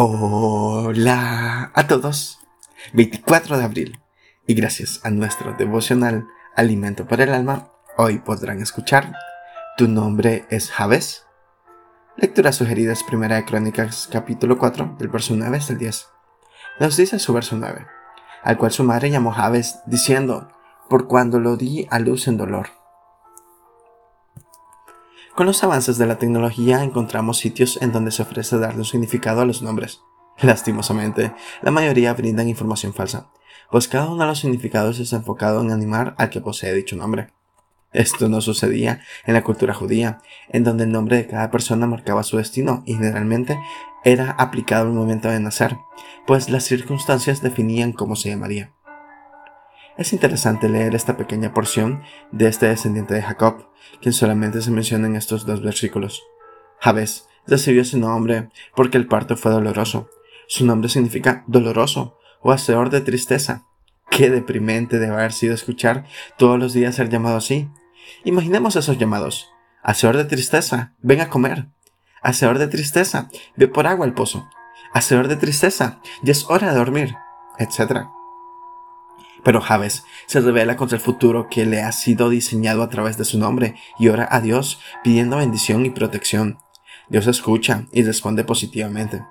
Hola a todos. 24 de abril. Y gracias a nuestro devocional Alimento para el Alma, hoy podrán escuchar Tu nombre es Javes. Lectura sugerida es Primera de Crónicas capítulo 4 del verso 9 hasta el 10. Nos dice su verso 9, al cual su madre llamó Javes, diciendo, por cuando lo di a luz en dolor. Con los avances de la tecnología encontramos sitios en donde se ofrece darle un significado a los nombres. Lastimosamente, la mayoría brindan información falsa, pues cada uno de los significados es enfocado en animar al que posee dicho nombre. Esto no sucedía en la cultura judía, en donde el nombre de cada persona marcaba su destino y generalmente era aplicado al momento de nacer, pues las circunstancias definían cómo se llamaría. Es interesante leer esta pequeña porción de este descendiente de Jacob, quien solamente se menciona en estos dos versículos. Jabez recibió ese nombre porque el parto fue doloroso. Su nombre significa doloroso o hacedor de tristeza. Qué deprimente debe haber sido escuchar todos los días ser llamado así. Imaginemos esos llamados. Hacedor de tristeza, ven a comer. Hacedor de tristeza, ve por agua al pozo. Hacedor de tristeza, ya es hora de dormir, etc. Pero Javes se revela contra el futuro que le ha sido diseñado a través de su nombre y ora a Dios pidiendo bendición y protección. Dios escucha y responde positivamente.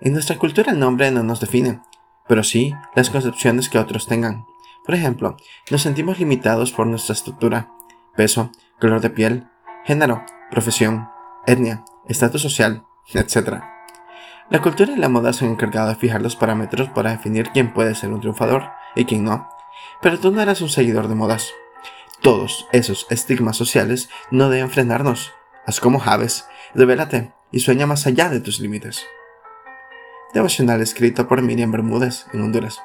En nuestra cultura el nombre no nos define, pero sí las concepciones que otros tengan. Por ejemplo, nos sentimos limitados por nuestra estructura, peso, color de piel, género, profesión, etnia, estatus social, etc. La cultura y la moda se han encargado de fijar los parámetros para definir quién puede ser un triunfador y quién no. Pero tú no eres un seguidor de modas. Todos esos estigmas sociales no deben frenarnos. Haz como Javes, revélate y sueña más allá de tus límites. Devocional escrito por Miriam Bermúdez en Honduras.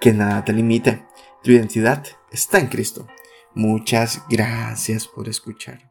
Que nada te limite. Tu identidad está en Cristo. Muchas gracias por escuchar.